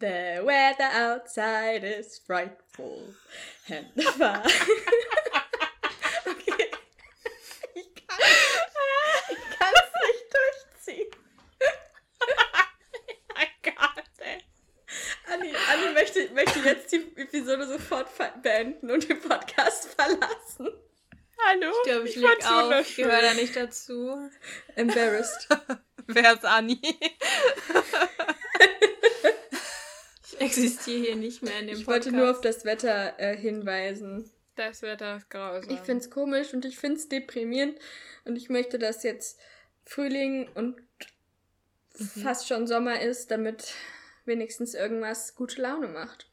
The weather outside is frightful. And the fire. okay. Ich kann, es nicht durchziehen. oh mein Gott, ey. Anni, Anni möchte, möchte jetzt die Episode sofort beenden und den Podcast verlassen. Hallo? Ich glaube, ich, ich leg auf. Ich gehöre da nicht dazu. Embarrassed. Wer ist Anni? ich existiere hier nicht mehr in dem ich Podcast. Ich wollte nur auf das Wetter äh, hinweisen. Das Wetter ist grausam. Ich finde es komisch und ich finde es deprimierend und ich möchte, dass jetzt Frühling und mhm. fast schon Sommer ist, damit wenigstens irgendwas gute Laune macht.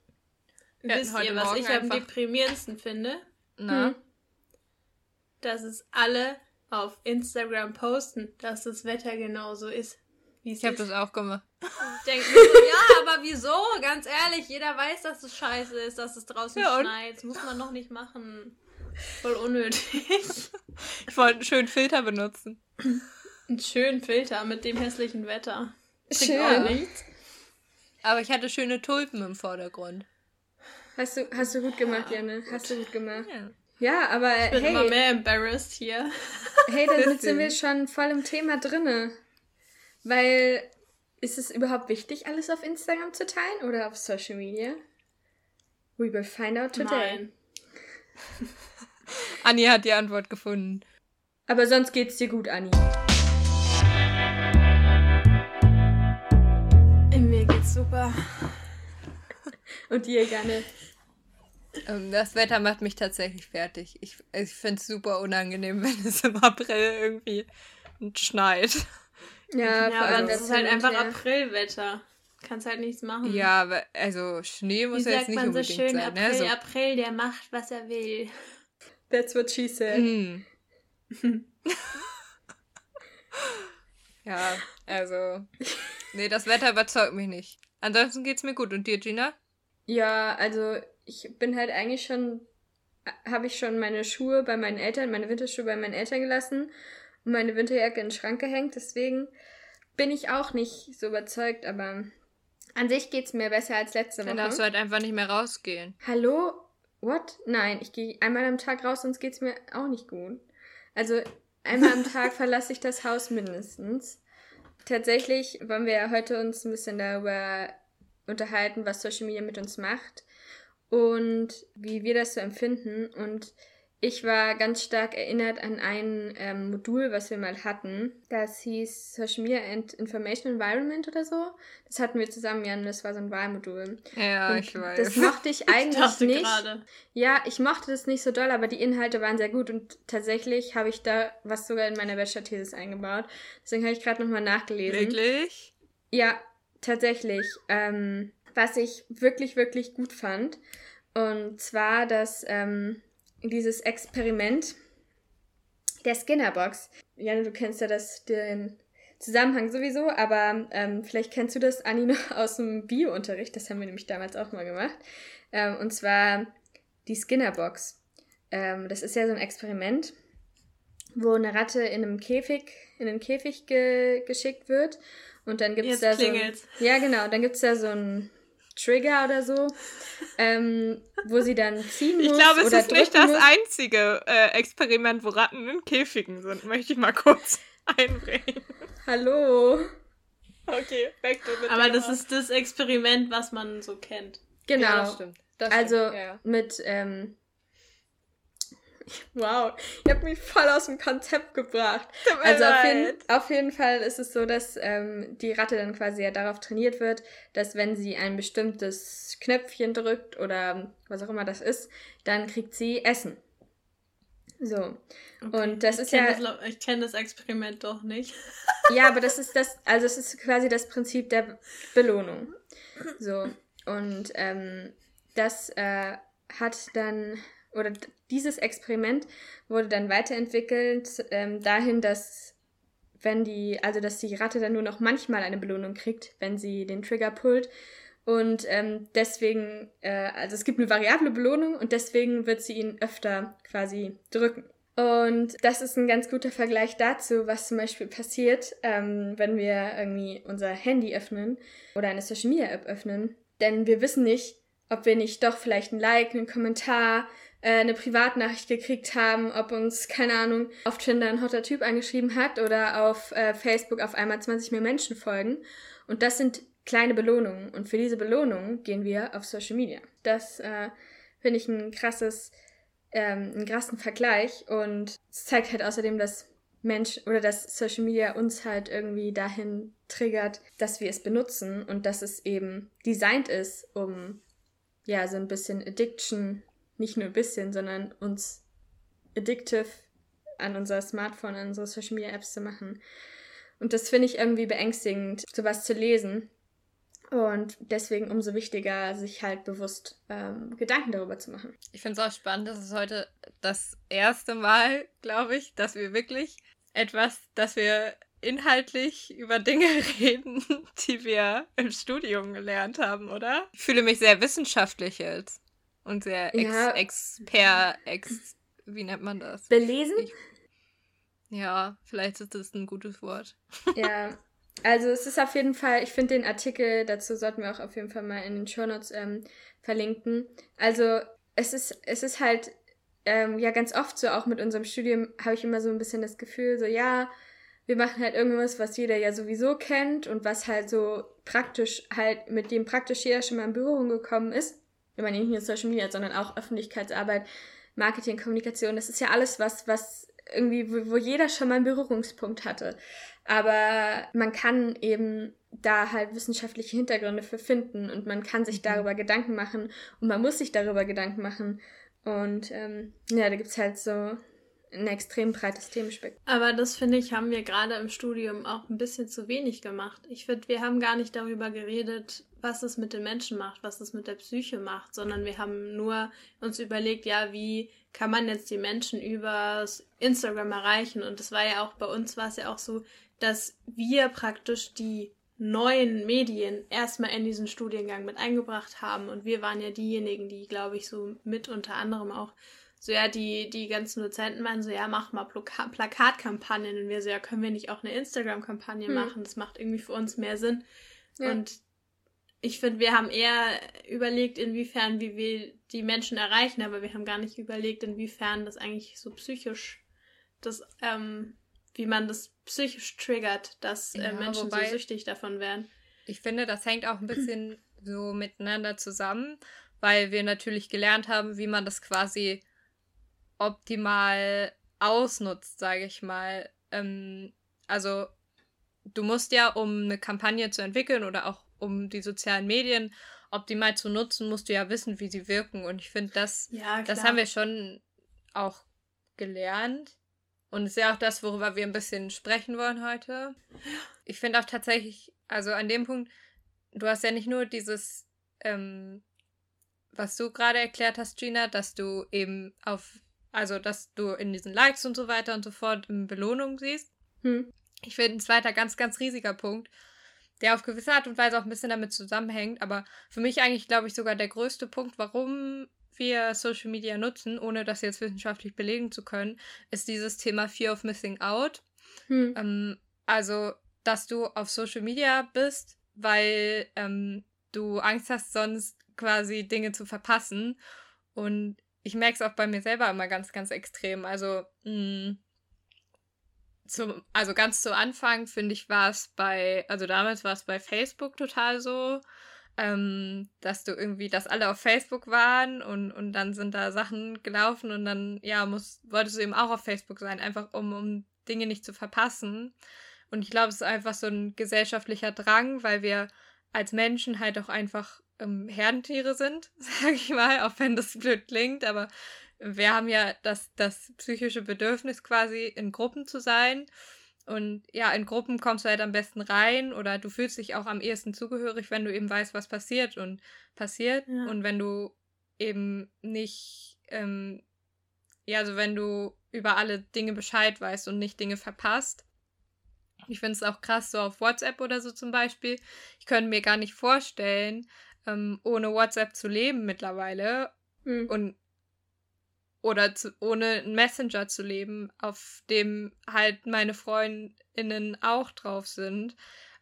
Wisst ihr, was ich am deprimierendsten finde? Na? Hm? Dass es alle auf Instagram posten, dass das Wetter genauso ist. Ich habe das auch gemacht. Denkt mir so, ja, aber wieso? Ganz ehrlich, jeder weiß, dass es scheiße ist, dass es draußen ja, schneit. Das muss man noch nicht machen. Voll unnötig. Ich wollte einen schönen Filter benutzen. Einen schönen Filter mit dem hässlichen Wetter. Schön. Auch nichts. Aber ich hatte schöne Tulpen im Vordergrund. Hast du, hast du gut gemacht, Janne. Hast du gut gemacht. Ja. Ja, aber ich bin hey. immer mehr embarrassed hier. Hey, damit sind wir schon voll im Thema drinne. Weil ist es überhaupt wichtig, alles auf Instagram zu teilen oder auf Social Media? We will find out today. Nein. Anni hat die Antwort gefunden. Aber sonst geht's dir gut, Anni. In mir geht's super. Und dir, gerne. Ähm, das Wetter macht mich tatsächlich fertig. Ich, ich finde es super unangenehm, wenn es im April irgendwie schneit. Ja, ja aber das ist halt einfach. Aprilwetter. Kannst halt nichts machen. Ja, aber also Schnee muss Wie ja jetzt nicht unbedingt sein. Wie sagt man so schön, April, ne? so. April, der macht, was er will. That's what she said. Mm. ja, also nee, das Wetter überzeugt mich nicht. Ansonsten geht's mir gut. Und dir, Gina? Ja, also ich bin halt eigentlich schon, habe ich schon meine Schuhe bei meinen Eltern, meine Winterschuhe bei meinen Eltern gelassen und meine Winterjacke in den Schrank gehängt. Deswegen bin ich auch nicht so überzeugt, aber an sich geht's mir besser als letzte Woche. Dann darfst du halt einfach nicht mehr rausgehen. Hallo? What? Nein, ich gehe einmal am Tag raus, sonst geht's mir auch nicht gut. Also einmal am Tag verlasse ich das Haus mindestens. Tatsächlich wollen wir ja heute uns ein bisschen darüber unterhalten, was Social Media mit uns macht und wie wir das so empfinden. Und ich war ganz stark erinnert an ein ähm, Modul, was wir mal hatten. Das hieß Social Media and Information Environment oder so. Das hatten wir zusammen, Jan. Das war so ein Wahlmodul. Ja, und ich weiß. Das mochte ich eigentlich ich nicht. Grade. Ja, ich mochte das nicht so doll, aber die Inhalte waren sehr gut und tatsächlich habe ich da was sogar in meiner Bachelor-Thesis eingebaut. Deswegen habe ich gerade nochmal nachgelesen. Wirklich? Ja, tatsächlich. Ähm, was ich wirklich, wirklich gut fand. Und zwar, dass ähm, dieses Experiment der Skinnerbox. Janne, du kennst ja das, den Zusammenhang sowieso, aber ähm, vielleicht kennst du das, Anni, noch aus dem Biounterricht. Das haben wir nämlich damals auch mal gemacht. Ähm, und zwar die Skinnerbox. Ähm, das ist ja so ein Experiment, wo eine Ratte in einem Käfig, in einen Käfig ge geschickt wird. Und dann gibt es da so. Ein, ja, genau. Dann gibt es da so ein Trigger oder so, ähm, wo sie dann ziehen muss. Ich glaube, es oder ist nicht das muss. einzige äh, Experiment, wo Ratten in Käfigen sind. Möchte ich mal kurz einbringen. Hallo. Okay, back to the Aber das ist das Experiment, was man so kennt. Genau. Ja, das stimmt. Das also stimmt. Ja, ja. mit ähm, Wow, ihr habt mich voll aus dem Konzept gebracht. Also auf jeden, auf jeden Fall ist es so, dass ähm, die Ratte dann quasi ja darauf trainiert wird, dass wenn sie ein bestimmtes Knöpfchen drückt oder was auch immer das ist, dann kriegt sie Essen. So. Und das ich ist ja. Das, ich kenne das Experiment doch nicht. Ja, aber das ist das, also es ist quasi das Prinzip der Belohnung. So. Und ähm, das äh, hat dann, oder dieses Experiment wurde dann weiterentwickelt ähm, dahin, dass wenn die, also dass die Ratte dann nur noch manchmal eine Belohnung kriegt, wenn sie den Trigger pullt. Und ähm, deswegen, äh, also es gibt eine variable Belohnung und deswegen wird sie ihn öfter quasi drücken. Und das ist ein ganz guter Vergleich dazu, was zum Beispiel passiert, ähm, wenn wir irgendwie unser Handy öffnen oder eine Social Media App öffnen Denn wir wissen nicht, ob wir nicht doch vielleicht ein Like, einen Kommentar, eine Privatnachricht gekriegt haben, ob uns, keine Ahnung, auf Tinder ein hotter Typ angeschrieben hat oder auf äh, Facebook auf einmal 20 mehr Menschen folgen. Und das sind kleine Belohnungen. Und für diese Belohnungen gehen wir auf Social Media. Das äh, finde ich ein krasses, ähm, einen krassen Vergleich. Und es zeigt halt außerdem, dass Mensch oder dass Social Media uns halt irgendwie dahin triggert, dass wir es benutzen und dass es eben designt ist, um ja so ein bisschen Addiction, nicht nur ein bisschen, sondern uns addictive an unser Smartphone, an unsere Social Media Apps zu machen. Und das finde ich irgendwie beängstigend, sowas zu lesen. Und deswegen umso wichtiger, sich halt bewusst ähm, Gedanken darüber zu machen. Ich finde es auch spannend, dass es heute das erste Mal, glaube ich, dass wir wirklich etwas, dass wir inhaltlich über Dinge reden, die wir im Studium gelernt haben, oder? Ich fühle mich sehr wissenschaftlich jetzt. Und sehr ex, ja. expert, ex, wie nennt man das? Belesen? Ich, ja, vielleicht ist das ein gutes Wort. Ja, also es ist auf jeden Fall, ich finde den Artikel, dazu sollten wir auch auf jeden Fall mal in den Show Notes ähm, verlinken. Also es ist, es ist halt ähm, ja ganz oft so, auch mit unserem Studium habe ich immer so ein bisschen das Gefühl, so ja, wir machen halt irgendwas, was jeder ja sowieso kennt und was halt so praktisch halt, mit dem praktisch jeder schon mal in Berührung gekommen ist. Wenn man nicht nur Social Media, sondern auch Öffentlichkeitsarbeit, Marketing, Kommunikation, das ist ja alles was, was irgendwie, wo, wo jeder schon mal einen Berührungspunkt hatte. Aber man kann eben da halt wissenschaftliche Hintergründe für finden und man kann sich mhm. darüber Gedanken machen und man muss sich darüber Gedanken machen. Und ähm, ja, da gibt's halt so ein extrem breites Themenspektrum. Aber das finde ich, haben wir gerade im Studium auch ein bisschen zu wenig gemacht. Ich finde, wir haben gar nicht darüber geredet, was es mit den Menschen macht, was es mit der Psyche macht, sondern wir haben nur uns überlegt, ja, wie kann man jetzt die Menschen über Instagram erreichen? Und das war ja auch bei uns war es ja auch so, dass wir praktisch die neuen Medien erstmal in diesen Studiengang mit eingebracht haben. Und wir waren ja diejenigen, die, glaube ich, so mit unter anderem auch so ja, die, die ganzen Dozenten meinen so, ja, mach mal Plaka Plakatkampagnen. Und wir so, ja, können wir nicht auch eine Instagram-Kampagne hm. machen? Das macht irgendwie für uns mehr Sinn. Ja. Und ich finde, wir haben eher überlegt, inwiefern, wie wir die Menschen erreichen, aber wir haben gar nicht überlegt, inwiefern das eigentlich so psychisch, das, ähm, wie man das psychisch triggert, dass äh, ja, Menschen so süchtig davon werden. Ich finde, das hängt auch ein bisschen so miteinander zusammen, weil wir natürlich gelernt haben, wie man das quasi optimal ausnutzt, sage ich mal. Ähm, also du musst ja, um eine Kampagne zu entwickeln oder auch um die sozialen Medien optimal zu nutzen, musst du ja wissen, wie sie wirken. Und ich finde, das, ja, das haben wir schon auch gelernt. Und ist ja auch das, worüber wir ein bisschen sprechen wollen heute. Ich finde auch tatsächlich, also an dem Punkt, du hast ja nicht nur dieses, ähm, was du gerade erklärt hast, Gina, dass du eben auf also, dass du in diesen Likes und so weiter und so fort Belohnung siehst. Hm. Ich finde, ein zweiter ganz, ganz riesiger Punkt, der auf gewisse Art und Weise auch ein bisschen damit zusammenhängt, aber für mich eigentlich, glaube ich, sogar der größte Punkt, warum wir Social Media nutzen, ohne das jetzt wissenschaftlich belegen zu können, ist dieses Thema Fear of Missing Out. Hm. Ähm, also, dass du auf Social Media bist, weil ähm, du Angst hast, sonst quasi Dinge zu verpassen. Und ich merke es auch bei mir selber immer ganz, ganz extrem. Also, mh, mm, zum, also ganz zu Anfang, finde ich, war es bei, also damals war es bei Facebook total so, ähm, dass du irgendwie, dass alle auf Facebook waren und, und dann sind da Sachen gelaufen und dann, ja, muss, wolltest du eben auch auf Facebook sein, einfach um, um Dinge nicht zu verpassen. Und ich glaube, es ist einfach so ein gesellschaftlicher Drang, weil wir als Menschen halt auch einfach ähm, Herdentiere sind, sage ich mal, auch wenn das blöd klingt, aber wir haben ja das, das psychische Bedürfnis quasi in Gruppen zu sein. Und ja, in Gruppen kommst du halt am besten rein oder du fühlst dich auch am ehesten zugehörig, wenn du eben weißt, was passiert und passiert. Ja. Und wenn du eben nicht, ähm, ja, also wenn du über alle Dinge Bescheid weißt und nicht Dinge verpasst. Ich finde es auch krass, so auf WhatsApp oder so zum Beispiel. Ich könnte mir gar nicht vorstellen, ähm, ohne WhatsApp zu leben mittlerweile mhm. und oder zu, ohne einen Messenger zu leben, auf dem halt meine Freundinnen auch drauf sind.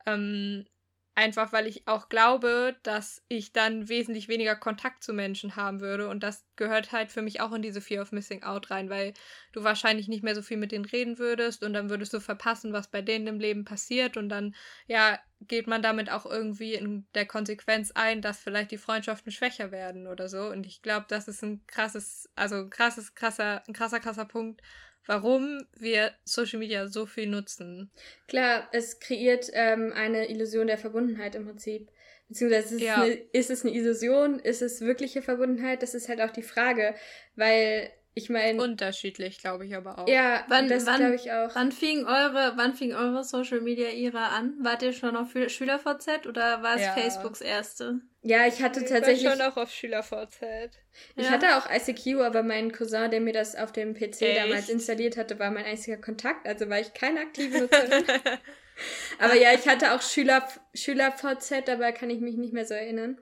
Ähm, Einfach weil ich auch glaube, dass ich dann wesentlich weniger Kontakt zu Menschen haben würde. Und das gehört halt für mich auch in diese Fear of Missing Out rein, weil du wahrscheinlich nicht mehr so viel mit denen reden würdest und dann würdest du verpassen, was bei denen im Leben passiert. Und dann, ja, geht man damit auch irgendwie in der Konsequenz ein, dass vielleicht die Freundschaften schwächer werden oder so. Und ich glaube, das ist ein krasses, also ein krasses, krasser, ein krasser, krasser Punkt, warum wir Social Media so viel nutzen. Klar, es kreiert ähm, eine Illusion der Verbundenheit im Prinzip. Beziehungsweise ist, ja. es eine, ist es eine Illusion, ist es wirkliche Verbundenheit? Das ist halt auch die Frage, weil ich meine. Unterschiedlich, glaube ich aber auch. Ja, wann, das glaube ich auch. Wann fing eure, wann fing eure Social Media Ära an? Wart ihr schon auf SchülerVZ oder war es ja. Facebooks erste? Ja, ich hatte ich tatsächlich. War schon auch auf SchülerVZ. Ich ja. hatte auch ICQ, aber mein Cousin, der mir das auf dem PC Echt? damals installiert hatte, war mein einziger Kontakt, also war ich keine aktive Nutzerin. aber ja, ich hatte auch Schüler, SchülerVZ, aber kann ich mich nicht mehr so erinnern.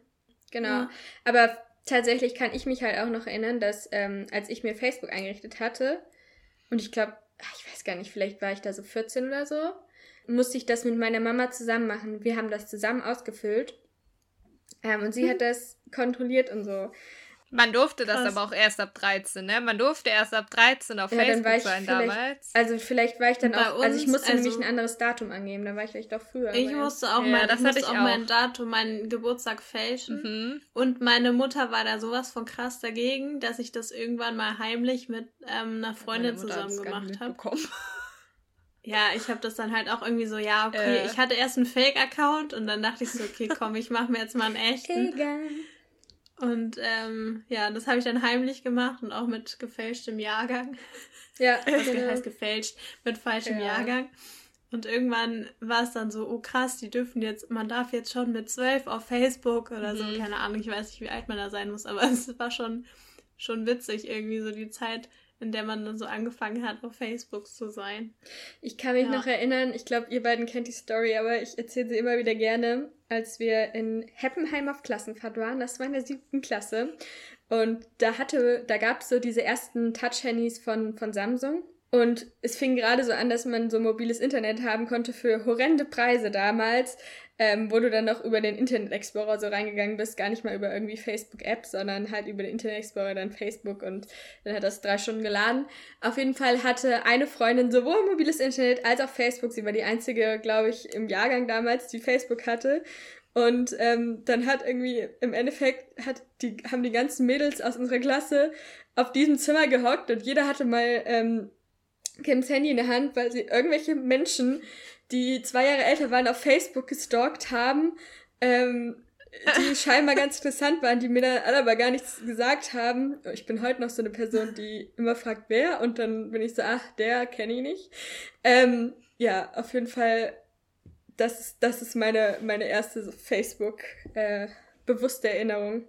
Genau. Ja. Aber tatsächlich kann ich mich halt auch noch erinnern, dass ähm, als ich mir Facebook eingerichtet hatte, und ich glaube, ich weiß gar nicht, vielleicht war ich da so 14 oder so, musste ich das mit meiner Mama zusammen machen. Wir haben das zusammen ausgefüllt. Ähm, und sie hat das kontrolliert und so. Man durfte das Krass. aber auch erst ab 13, ne? Man durfte erst ab 13 auf ja, Facebook sein damals. Also vielleicht war ich dann Bei auch, uns, also ich musste also, nämlich ein anderes Datum angeben, da war ich vielleicht doch früher. Ich musste auch, ja, mein, das musste auch, auch mein Datum, meinen Geburtstag fälschen. Mhm. Und meine Mutter war da sowas von krass dagegen, dass ich das irgendwann mal heimlich mit ähm, einer Freundin zusammen gemacht habe. Ja, ich habe das dann halt auch irgendwie so, ja, okay, äh. ich hatte erst einen Fake-Account und dann dachte ich so, okay, komm, ich mache mir jetzt mal einen echten. Egal. Und ähm, ja, das habe ich dann heimlich gemacht und auch mit gefälschtem Jahrgang. Ja, was genau. heißt gefälscht, mit falschem ja. Jahrgang. Und irgendwann war es dann so, oh krass, die dürfen jetzt, man darf jetzt schon mit zwölf auf Facebook oder mhm. so, keine Ahnung, ich weiß nicht, wie alt man da sein muss, aber es war schon, schon witzig irgendwie so die Zeit, in der man dann so angefangen hat, auf Facebook zu sein. Ich kann mich ja. noch erinnern, ich glaube, ihr beiden kennt die Story, aber ich erzähle sie immer wieder gerne, als wir in Heppenheim auf Klassenfahrt waren, das war in der siebten Klasse. Und da hatte, da gab es so diese ersten Touch-Handys von, von Samsung. Und es fing gerade so an, dass man so mobiles Internet haben konnte für horrende Preise damals ähm, wo du dann noch über den Internet Explorer so reingegangen bist, gar nicht mal über irgendwie Facebook-App, sondern halt über den Internet Explorer dann Facebook und dann hat das drei Stunden geladen. Auf jeden Fall hatte eine Freundin sowohl mobiles Internet als auch Facebook. Sie war die einzige, glaube ich, im Jahrgang damals, die Facebook hatte. Und ähm, dann hat irgendwie im Endeffekt hat die, haben die ganzen Mädels aus unserer Klasse auf diesem Zimmer gehockt und jeder hatte mal ähm, Kims Handy in der Hand, weil sie irgendwelche Menschen die zwei Jahre älter waren, auf Facebook gestalkt haben, ähm, die scheinbar ganz interessant waren, die mir dann aber gar nichts gesagt haben. Ich bin heute noch so eine Person, die immer fragt, wer, und dann bin ich so, ach, der kenne ich nicht. Ähm, ja, auf jeden Fall, das ist, das ist meine, meine erste Facebook äh, bewusste Erinnerung.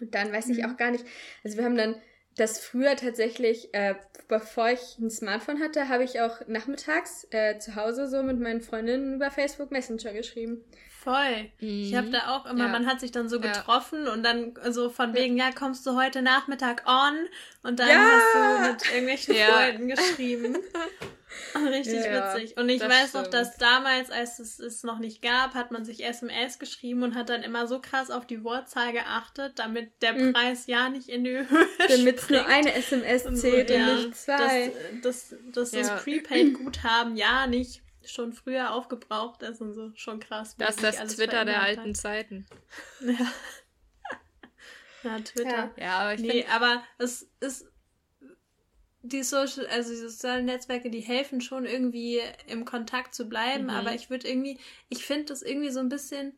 Und dann weiß ich mhm. auch gar nicht, also wir haben dann das früher tatsächlich, äh, bevor ich ein Smartphone hatte, habe ich auch nachmittags äh, zu Hause so mit meinen Freundinnen über Facebook Messenger geschrieben. Voll. Mhm. Ich habe da auch immer, ja. man hat sich dann so getroffen ja. und dann so von wegen, ja, kommst du heute Nachmittag on? Und dann ja. hast du mit irgendwelchen Freunden geschrieben. Richtig ja, witzig. Und ich weiß stimmt. noch, dass damals, als es es noch nicht gab, hat man sich SMS geschrieben und hat dann immer so krass auf die Wortzahl geachtet, damit der mhm. Preis ja nicht in die Höhe Damit es nur eine SMS zählt und, so, und nicht zwei. Dass, dass ja. das Prepaid-Guthaben ja nicht schon früher aufgebraucht ist und so. Schon krass. Das ist das Twitter der alten Zeiten. Ja. Ja, Twitter. Ja, aber ich nee, aber es ist die Social, also die sozialen Netzwerke, die helfen schon irgendwie im Kontakt zu bleiben, mhm. aber ich würde irgendwie, ich finde das irgendwie so ein bisschen,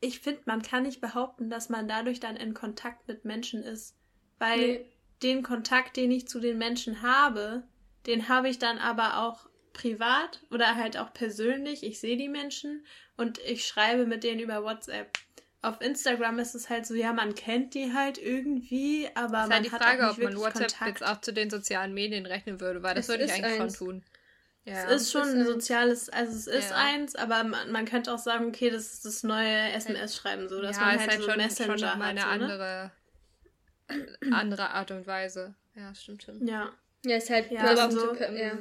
ich finde, man kann nicht behaupten, dass man dadurch dann in Kontakt mit Menschen ist, weil nee. den Kontakt, den ich zu den Menschen habe, den habe ich dann aber auch privat oder halt auch persönlich. Ich sehe die Menschen und ich schreibe mit denen über WhatsApp auf Instagram ist es halt so, ja, man kennt die halt irgendwie, aber ist man halt die Frage, hat auch nicht ob man WhatsApp Kontakt. jetzt auch zu den sozialen Medien rechnen würde, weil das es würde ich eigentlich eins. schon tun. Ja, es ist schon ist ein soziales, also es ist ja. eins, aber man, man, könnte auch sagen, okay, das ist das neue SMS-Schreiben, so dass ja, man halt, halt so schon, Messenger schon mal eine so, andere, ne? andere Art und Weise. Ja, stimmt schon. Ja. Ja, ist halt ja, also so, ja.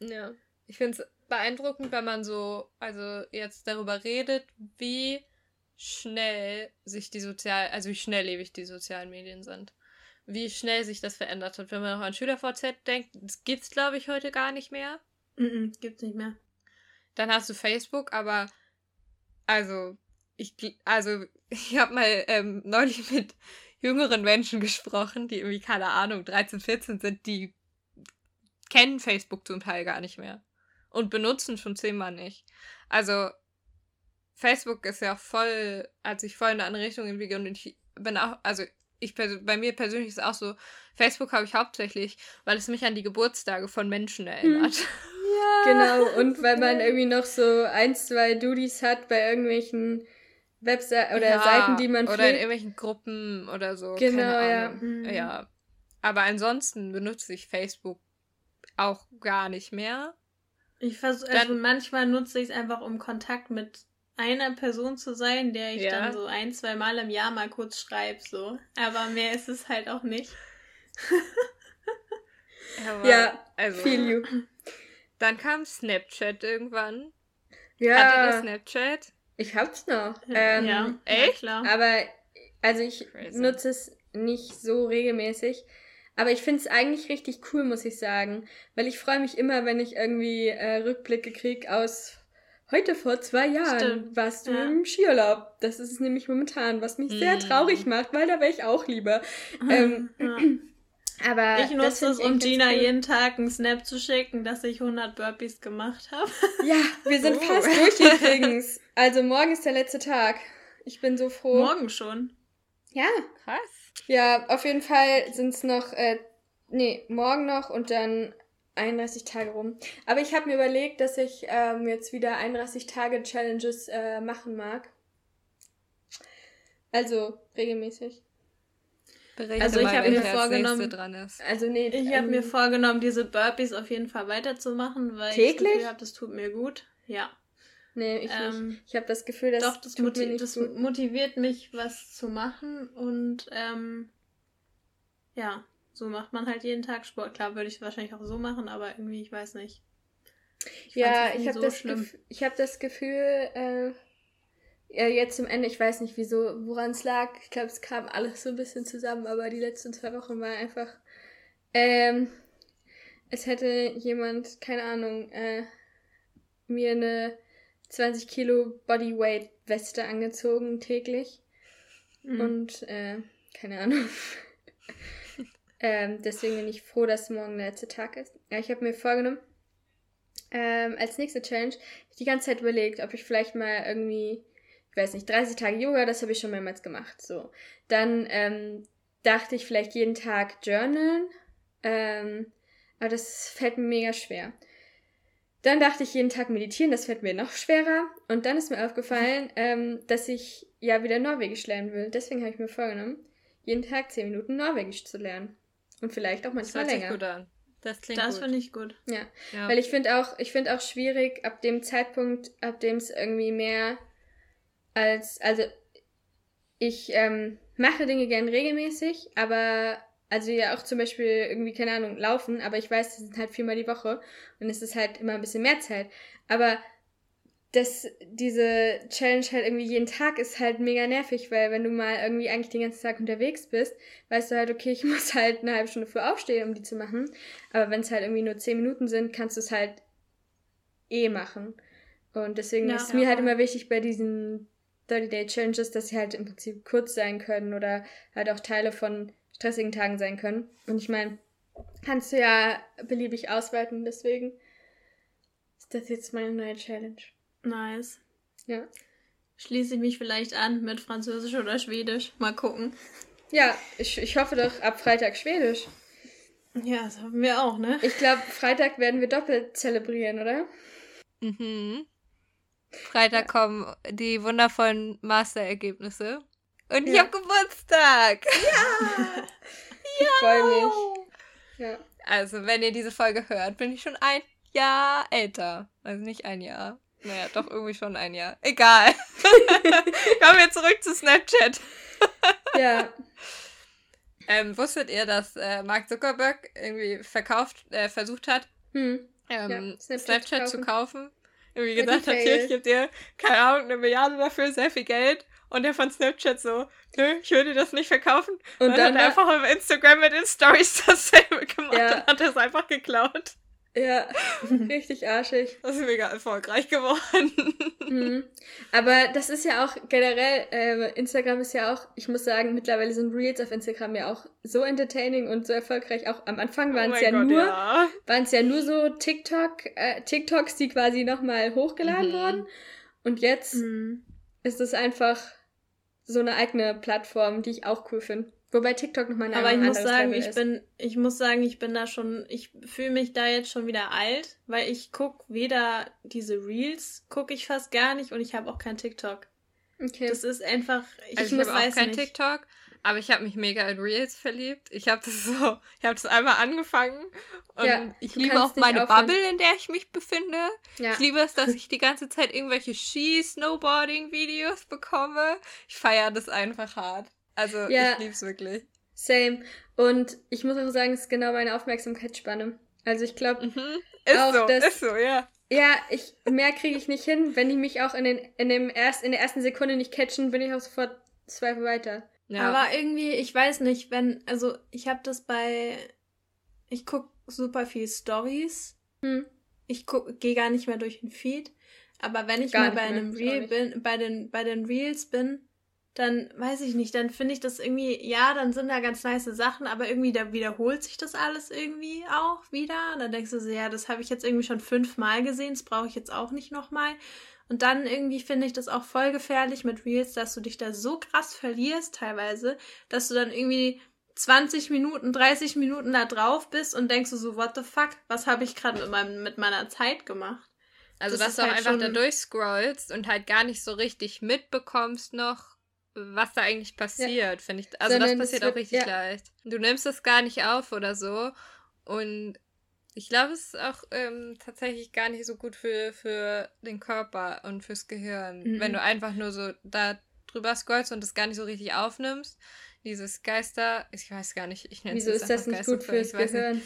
ja. Ich finde es beeindruckend, wenn man so, also jetzt darüber redet, wie schnell sich die sozial, also wie schnelllebig die sozialen Medien sind. Wie schnell sich das verändert hat. Wenn man noch an SchülerVZ denkt, das gibt's glaube ich heute gar nicht mehr. Mhm, gibt's nicht mehr. Dann hast du Facebook, aber also ich also ich habe mal ähm, neulich mit jüngeren Menschen gesprochen, die irgendwie keine Ahnung 13, 14 sind, die kennen Facebook zum Teil gar nicht mehr und benutzen schon zehnmal nicht. Also Facebook ist ja voll, hat sich voll in eine andere Richtung entwickelt und ich bin auch, also ich bei mir persönlich ist es auch so, Facebook habe ich hauptsächlich, weil es mich an die Geburtstage von Menschen erinnert. Hm. Ja. Genau, und weil man irgendwie noch so ein, zwei Duties hat bei irgendwelchen Webseiten oder ja, Seiten, die man pflegt. Oder in irgendwelchen Gruppen oder so. Genau, ja. Mhm. Ja. Aber ansonsten benutze ich Facebook auch gar nicht mehr. Ich versuche, also manchmal nutze ich es einfach, um Kontakt mit einer Person zu sein, der ich ja. dann so ein, zwei Mal im Jahr mal kurz schreibe, so. Aber mehr ist es halt auch nicht. Aber, ja, also. Feel you. Dann kam Snapchat irgendwann. Ja. Hattet ihr Snapchat? Ich hab's noch. Ähm, ja, echt? Ja, klar. Aber, also ich Crazy. nutze es nicht so regelmäßig. Aber ich finde es eigentlich richtig cool, muss ich sagen. Weil ich freue mich immer, wenn ich irgendwie äh, Rückblicke kriege aus heute vor zwei Jahren Stimmt. warst du ja. im Skiurlaub. Das ist es nämlich momentan, was mich sehr traurig macht, weil da wäre ich auch lieber. ähm, ja. Aber ich nutze es, um Gina cool. jeden Tag einen Snap zu schicken, dass ich 100 Burpees gemacht habe. Ja, wir sind oh. fast durch übrigens. Also morgen ist der letzte Tag. Ich bin so froh. Morgen schon. Ja. Krass. Ja, auf jeden Fall sind es noch, äh, nee, morgen noch und dann 31 Tage rum. Aber ich habe mir überlegt, dass ich ähm, jetzt wieder 31 Tage Challenges äh, machen mag. Also regelmäßig. Berichte also ich habe mir vorgenommen, also nee, ich habe ähm, mir vorgenommen, diese Burpees auf jeden Fall weiterzumachen, weil täglich? ich das Gefühl habe, das tut mir gut. Ja. Nee, ich ähm, nicht. Ich habe das Gefühl, dass doch, das, motiv das motiviert mich, was zu machen und ähm, ja, so macht man halt jeden Tag Sport. Klar würde ich es wahrscheinlich auch so machen, aber irgendwie, ich weiß nicht. Ich ja, ich habe so das, Gef ich hab das Gefühl, äh, ja, jetzt zum Ende, ich weiß nicht wieso, woran es lag. Ich glaube, es kam alles so ein bisschen zusammen, aber die letzten zwei Wochen war einfach, ähm, es hätte jemand, keine Ahnung, äh, mir eine 20 Kilo Bodyweight Weste angezogen täglich. Mhm. Und, äh, keine Ahnung. ähm, deswegen bin ich froh, dass morgen der letzte Tag ist. Ja, ich habe mir vorgenommen, ähm, als nächste Challenge, ich die ganze Zeit überlegt, ob ich vielleicht mal irgendwie ich weiß nicht, 30 Tage Yoga, das habe ich schon mehrmals gemacht. So. Dann ähm, dachte ich vielleicht jeden Tag journalen. Ähm, aber das fällt mir mega schwer. Dann dachte ich jeden Tag meditieren, das fällt mir noch schwerer. Und dann ist mir aufgefallen, ähm, dass ich ja wieder Norwegisch lernen will. Deswegen habe ich mir vorgenommen, jeden Tag 10 Minuten Norwegisch zu lernen. Und vielleicht auch manchmal das länger. Gut an. Das klingt Das finde ich gut. Ja. ja. Weil ich finde auch, ich finde auch schwierig, ab dem Zeitpunkt, ab dem es irgendwie mehr als, also ich ähm, mache Dinge gern regelmäßig, aber also ja auch zum Beispiel irgendwie, keine Ahnung, laufen, aber ich weiß, das sind halt viermal die Woche und es ist halt immer ein bisschen mehr Zeit. Aber dass diese Challenge halt irgendwie jeden Tag ist halt mega nervig, weil wenn du mal irgendwie eigentlich den ganzen Tag unterwegs bist, weißt du halt, okay, ich muss halt eine halbe Stunde früh aufstehen, um die zu machen. Aber wenn es halt irgendwie nur zehn Minuten sind, kannst du es halt eh machen. Und deswegen ja, ist ja, mir halt immer wichtig bei diesen 30-Day-Challenges, dass sie halt im Prinzip kurz sein können oder halt auch Teile von stressigen Tagen sein können. Und ich meine, kannst du ja beliebig ausweiten, deswegen ist das jetzt meine neue Challenge. Nice. Ja. Schließe ich mich vielleicht an mit Französisch oder Schwedisch. Mal gucken. Ja, ich, ich hoffe doch ab Freitag Schwedisch. Ja, das hoffen wir auch, ne? Ich glaube, Freitag werden wir doppelt zelebrieren, oder? Mhm. Freitag kommen die wundervollen Masterergebnisse. Und ja. ich habe Geburtstag. Ja. ich freue mich. Ja. Also, wenn ihr diese Folge hört, bin ich schon ein Jahr älter. Also nicht ein Jahr. Naja, doch irgendwie schon ein Jahr. Egal. Kommen wir zurück zu Snapchat. ja. Ähm, wusstet ihr, dass äh, Mark Zuckerberg irgendwie verkauft, äh, versucht hat, hm. ähm, ja, Snapchat, Snapchat zu kaufen. Irgendwie gesagt hat, hier, ich gebe dir, keine Ahnung, eine Milliarde dafür, sehr viel Geld. Und der von Snapchat so, nö, ich würde das nicht verkaufen. Und, und dann, dann hat er einfach auf Instagram mit den Stories dasselbe gemacht ja. und hat das einfach geklaut. Ja, richtig arschig. Das ist mega erfolgreich geworden. Mhm. Aber das ist ja auch generell, äh, Instagram ist ja auch, ich muss sagen, mittlerweile sind Reels auf Instagram ja auch so entertaining und so erfolgreich. Auch am Anfang waren es oh ja Gott, nur, ja. waren es ja nur so TikTok, äh, TikToks, die quasi nochmal hochgeladen mhm. wurden. Und jetzt mhm. ist es einfach so eine eigene Plattform, die ich auch cool finde. Wobei TikTok nochmal ein Aber ich muss sagen, Level ich ist. bin, ich muss sagen, ich bin da schon, ich fühle mich da jetzt schon wieder alt, weil ich gucke weder diese Reels, gucke ich fast gar nicht und ich habe auch kein TikTok. Okay. Das ist einfach, ich, also ich habe auch kein nicht. TikTok, aber ich habe mich mega in Reels verliebt. Ich habe das so, ich habe das einmal angefangen und ja, ich liebe auch meine aufhören. Bubble, in der ich mich befinde. Ja. Ich liebe es, dass ich die ganze Zeit irgendwelche Ski-Snowboarding-Videos bekomme. Ich feiere das einfach hart. Also ja, ich lieb's wirklich. Same. Und ich muss auch sagen, es ist genau meine Aufmerksamkeitsspanne. Also ich glaube mhm. ist auch, so, dass, ist so, ja. Ja, ich mehr kriege ich nicht hin. Wenn die mich auch in den in dem erst in der ersten Sekunde nicht catchen, bin ich auch sofort zwei weiter. Ja. Aber irgendwie, ich weiß nicht, wenn also ich habe das bei ich guck super viel Stories. Hm. Ich gehe gar nicht mehr durch den Feed, aber wenn ich gar mal bei einem Reel bin, bei den bei den Reels bin, dann weiß ich nicht, dann finde ich das irgendwie, ja, dann sind da ganz nice Sachen, aber irgendwie da wiederholt sich das alles irgendwie auch wieder. Dann denkst du so, ja, das habe ich jetzt irgendwie schon fünfmal gesehen, das brauche ich jetzt auch nicht nochmal. Und dann irgendwie finde ich das auch voll gefährlich mit Reels, dass du dich da so krass verlierst teilweise, dass du dann irgendwie 20 Minuten, 30 Minuten da drauf bist und denkst du so, what the fuck, was habe ich gerade mit, mit meiner Zeit gemacht? Also, das dass du halt einfach da durchscrollst und halt gar nicht so richtig mitbekommst noch, was da eigentlich passiert, ja. finde ich. Also Sondern das passiert auch richtig ja. leicht. Du nimmst das gar nicht auf oder so. Und ich glaube, es ist auch ähm, tatsächlich gar nicht so gut für, für den Körper und fürs Gehirn, mhm. wenn du einfach nur so da drüber scrollst und das gar nicht so richtig aufnimmst. Dieses Geister, ich weiß gar nicht, ich nenne es Wieso ist das nicht gut fürs Gehirn?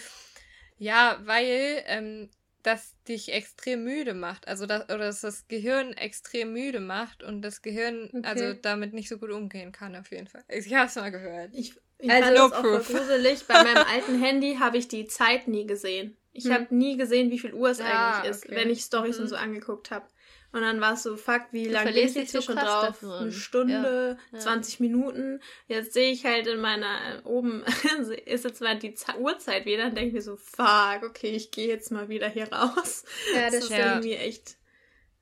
Ja, weil ähm, das dich extrem müde macht. Also das, oder dass das Gehirn extrem müde macht und das Gehirn okay. also damit nicht so gut umgehen kann, auf jeden Fall. Ich habe es mal gehört. Ich, ich also no das proof. auch gruselig. Bei meinem alten Handy habe ich die Zeit nie gesehen. Ich hm. habe nie gesehen, wie viel Uhr es ja, eigentlich ist, okay. wenn ich Stories hm. und so angeguckt habe. Und dann war es so, fuck, wie lange bin ich jetzt hier so schon drauf? Davon. Eine Stunde, ja. 20 Minuten. Jetzt sehe ich halt in meiner, oben ist jetzt mal die Z Uhrzeit wieder und denke mir so, fuck, okay, ich gehe jetzt mal wieder hier raus. Ja, das, das ist ja. irgendwie echt,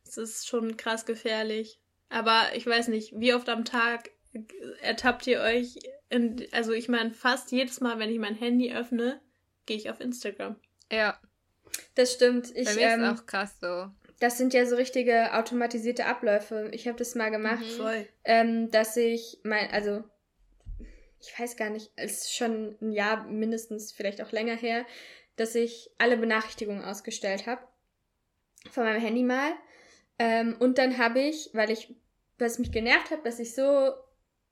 es ist schon krass gefährlich. Aber ich weiß nicht, wie oft am Tag ertappt ihr euch, in, also ich meine, fast jedes Mal, wenn ich mein Handy öffne, gehe ich auf Instagram. Ja. Das stimmt. Ich, Bei mir ähm, ist auch krass so das sind ja so richtige automatisierte Abläufe. Ich habe das mal gemacht, mhm. ähm, dass ich mein, also ich weiß gar nicht, es ist schon ein Jahr mindestens, vielleicht auch länger her, dass ich alle Benachrichtigungen ausgestellt habe von meinem Handy mal. Ähm, und dann habe ich, weil ich, was mich genervt hat, dass ich so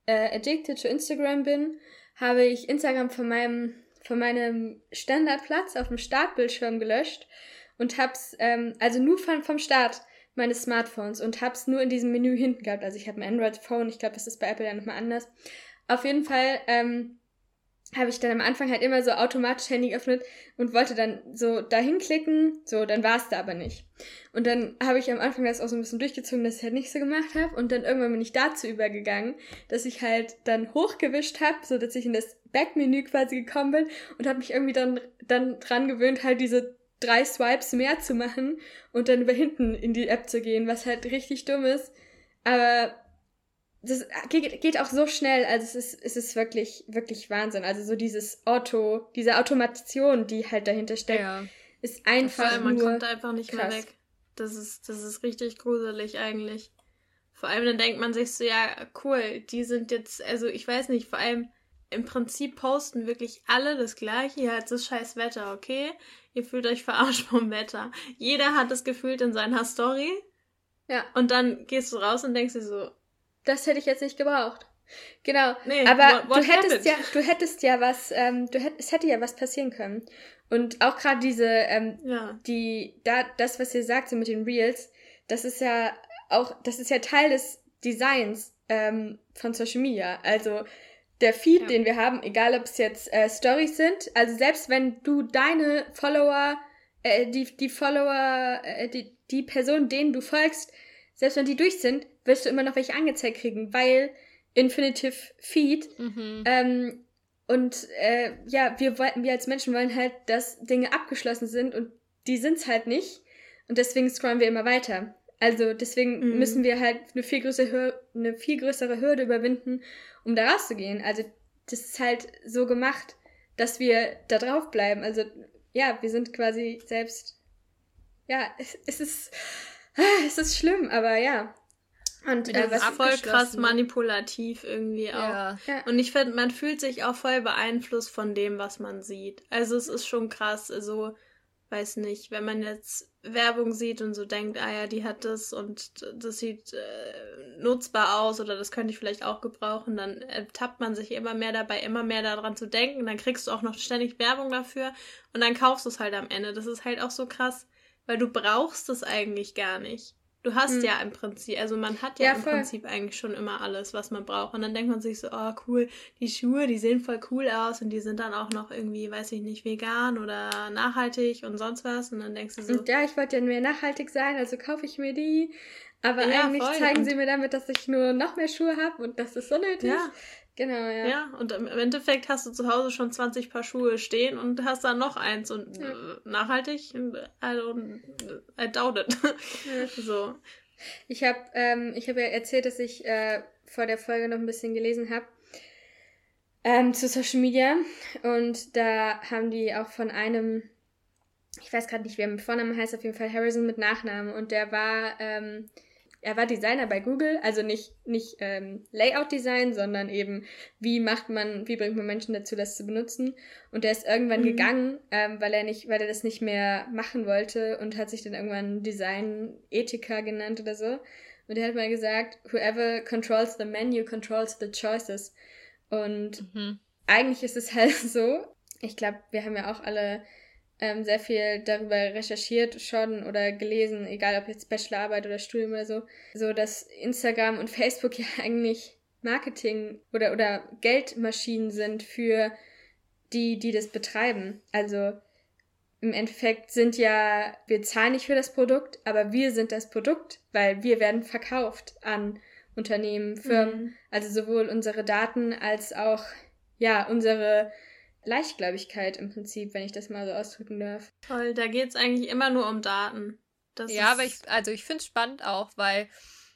äh, addicted to Instagram bin, habe ich Instagram von meinem von meinem Standardplatz auf dem Startbildschirm gelöscht und hab's, ähm, also nur von, vom Start meines Smartphones und hab's nur in diesem Menü hinten gehabt. Also ich habe ein Android-Phone, ich glaube, das ist bei Apple ja nochmal anders. Auf jeden Fall ähm, habe ich dann am Anfang halt immer so automatisch Handy geöffnet und wollte dann so dahin klicken, so, dann war es da aber nicht. Und dann habe ich am Anfang das auch so ein bisschen durchgezogen, dass ich halt nicht so gemacht habe und dann irgendwann bin ich dazu übergegangen, dass ich halt dann hochgewischt habe, so dass ich in das Backmenü quasi gekommen bin und habe mich irgendwie dann, dann dran gewöhnt, halt diese drei Swipes mehr zu machen und dann über hinten in die App zu gehen, was halt richtig dumm ist. Aber das geht auch so schnell, also es ist, es ist wirklich, wirklich Wahnsinn. Also so dieses Auto, diese Automation, die halt dahinter steckt, ja. ist einfach. Vor allem, man kommt einfach nicht krass. mehr weg. Das ist, das ist richtig gruselig eigentlich. Vor allem dann denkt man sich so, ja, cool, die sind jetzt, also ich weiß nicht, vor allem im Prinzip posten wirklich alle das gleiche, ja, jetzt ist scheiß Wetter, okay? Ihr fühlt euch verarscht vom Wetter. Jeder hat es gefühlt in seiner Story. Ja. Und dann gehst du raus und denkst dir so, das hätte ich jetzt nicht gebraucht. Genau, nee, aber what, what du hättest ja, du hättest ja was, ähm, du hätt, es hätte ja was passieren können. Und auch gerade diese, ähm, ja. die, da, das, was ihr sagt, so mit den Reels, das ist ja auch, das ist ja Teil des Designs ähm, von Social Media. Also der Feed, ja. den wir haben, egal ob es jetzt äh, Stories sind, also selbst wenn du deine Follower, äh, die, die Follower, äh, die, die Person, denen du folgst, selbst wenn die durch sind, wirst du immer noch welche angezeigt kriegen, weil Infinitive Feed mhm. ähm, und äh, ja, wir, wir als Menschen wollen halt, dass Dinge abgeschlossen sind und die sind's halt nicht. Und deswegen scrollen wir immer weiter. Also deswegen mhm. müssen wir halt eine viel, größere, eine viel größere Hürde überwinden, um da rauszugehen. Also das ist halt so gemacht, dass wir da drauf bleiben. Also ja, wir sind quasi selbst. Ja, es, es ist. Es ist schlimm, aber ja. Und äh, was voll krass manipulativ irgendwie auch. Ja. Ja. Und ich finde, man fühlt sich auch voll beeinflusst von dem, was man sieht. Also es ist schon krass. Also, weiß nicht, wenn man jetzt Werbung sieht und so denkt, ah ja, die hat das und das sieht äh, nutzbar aus oder das könnte ich vielleicht auch gebrauchen, dann tappt man sich immer mehr dabei, immer mehr daran zu denken. Dann kriegst du auch noch ständig Werbung dafür und dann kaufst du es halt am Ende. Das ist halt auch so krass, weil du brauchst es eigentlich gar nicht. Du hast hm. ja im Prinzip, also man hat ja, ja im voll. Prinzip eigentlich schon immer alles, was man braucht. Und dann denkt man sich so, oh cool, die Schuhe, die sehen voll cool aus und die sind dann auch noch irgendwie, weiß ich nicht, vegan oder nachhaltig und sonst was. Und dann denkst du so. Und ja, ich wollte ja mehr nachhaltig sein, also kaufe ich mir die. Aber ja, eigentlich voll. zeigen und sie mir damit, dass ich nur noch mehr Schuhe habe und das ist so nötig. Ja. Genau, ja. Ja, und im Endeffekt hast du zu Hause schon 20 Paar Schuhe stehen und hast dann noch eins und ja. äh, nachhaltig, I, don't, I doubt it. Ja. so. Ich habe ähm, ich hab ja erzählt, dass ich äh, vor der Folge noch ein bisschen gelesen habe ähm, zu Social Media und da haben die auch von einem, ich weiß gerade nicht, wer mit Vornamen heißt, auf jeden Fall Harrison mit Nachnamen und der war ähm, er war Designer bei Google, also nicht, nicht ähm, Layout-Design, sondern eben, wie macht man, wie bringt man Menschen dazu, das zu benutzen. Und der ist irgendwann mhm. gegangen, ähm, weil er nicht, weil er das nicht mehr machen wollte und hat sich dann irgendwann Design-Ethiker genannt oder so. Und er hat mal gesagt, whoever controls the menu controls the choices. Und mhm. eigentlich ist es halt so, ich glaube, wir haben ja auch alle ähm, sehr viel darüber recherchiert schon oder gelesen, egal ob jetzt Bachelorarbeit oder Studium oder so, so dass Instagram und Facebook ja eigentlich Marketing oder, oder Geldmaschinen sind für die, die das betreiben. Also im Endeffekt sind ja, wir zahlen nicht für das Produkt, aber wir sind das Produkt, weil wir werden verkauft an Unternehmen, Firmen, mhm. also sowohl unsere Daten als auch ja unsere Leichtgläubigkeit im Prinzip, wenn ich das mal so ausdrücken darf. Toll, da geht es eigentlich immer nur um Daten. Das ja, aber ich, also ich finde es spannend auch, weil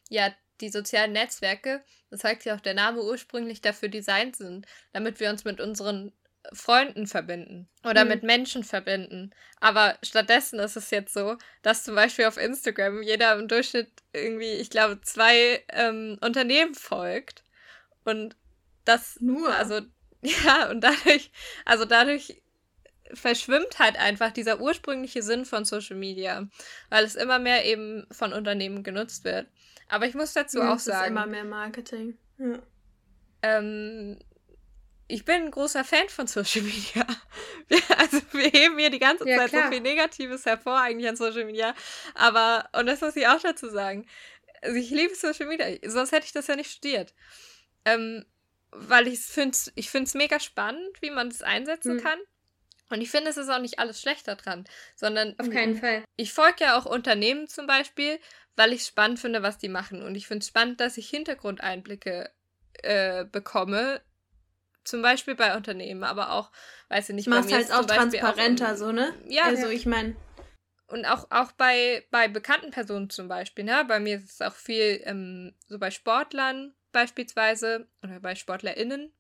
ja die sozialen Netzwerke, das sagt ja auch der Name ursprünglich dafür designt sind, damit wir uns mit unseren Freunden verbinden oder mhm. mit Menschen verbinden. Aber stattdessen ist es jetzt so, dass zum Beispiel auf Instagram jeder im Durchschnitt irgendwie, ich glaube, zwei ähm, Unternehmen folgt. Und das nur, also Ja, und dadurch, also dadurch verschwimmt halt einfach dieser ursprüngliche Sinn von Social Media, weil es immer mehr eben von Unternehmen genutzt wird. Aber ich muss dazu ja, auch sagen. Ist immer mehr Marketing. Ja. Ähm, ich bin ein großer Fan von Social Media. Wir, also wir heben hier die ganze ja, Zeit klar. so viel Negatives hervor eigentlich an Social Media. Aber, und das muss ich auch dazu sagen, also ich liebe Social Media, sonst hätte ich das ja nicht studiert. Ähm, weil ich finde es ich find's mega spannend, wie man es einsetzen mhm. kann. Und ich finde, es ist auch nicht alles schlecht daran, sondern. Auf keinen Fall. Ich folge ja auch Unternehmen zum Beispiel, weil ich spannend finde, was die machen. Und ich finde es spannend, dass ich Hintergrundeinblicke äh, bekomme. Zum Beispiel bei Unternehmen, aber auch, weiß ich nicht, Machst halt auch transparenter, auch, so, ne? Ja. Also, ich meine. Und auch, auch bei, bei bekannten Personen zum Beispiel, ne? Bei mir ist es auch viel ähm, so bei Sportlern beispielsweise oder bei SportlerInnen.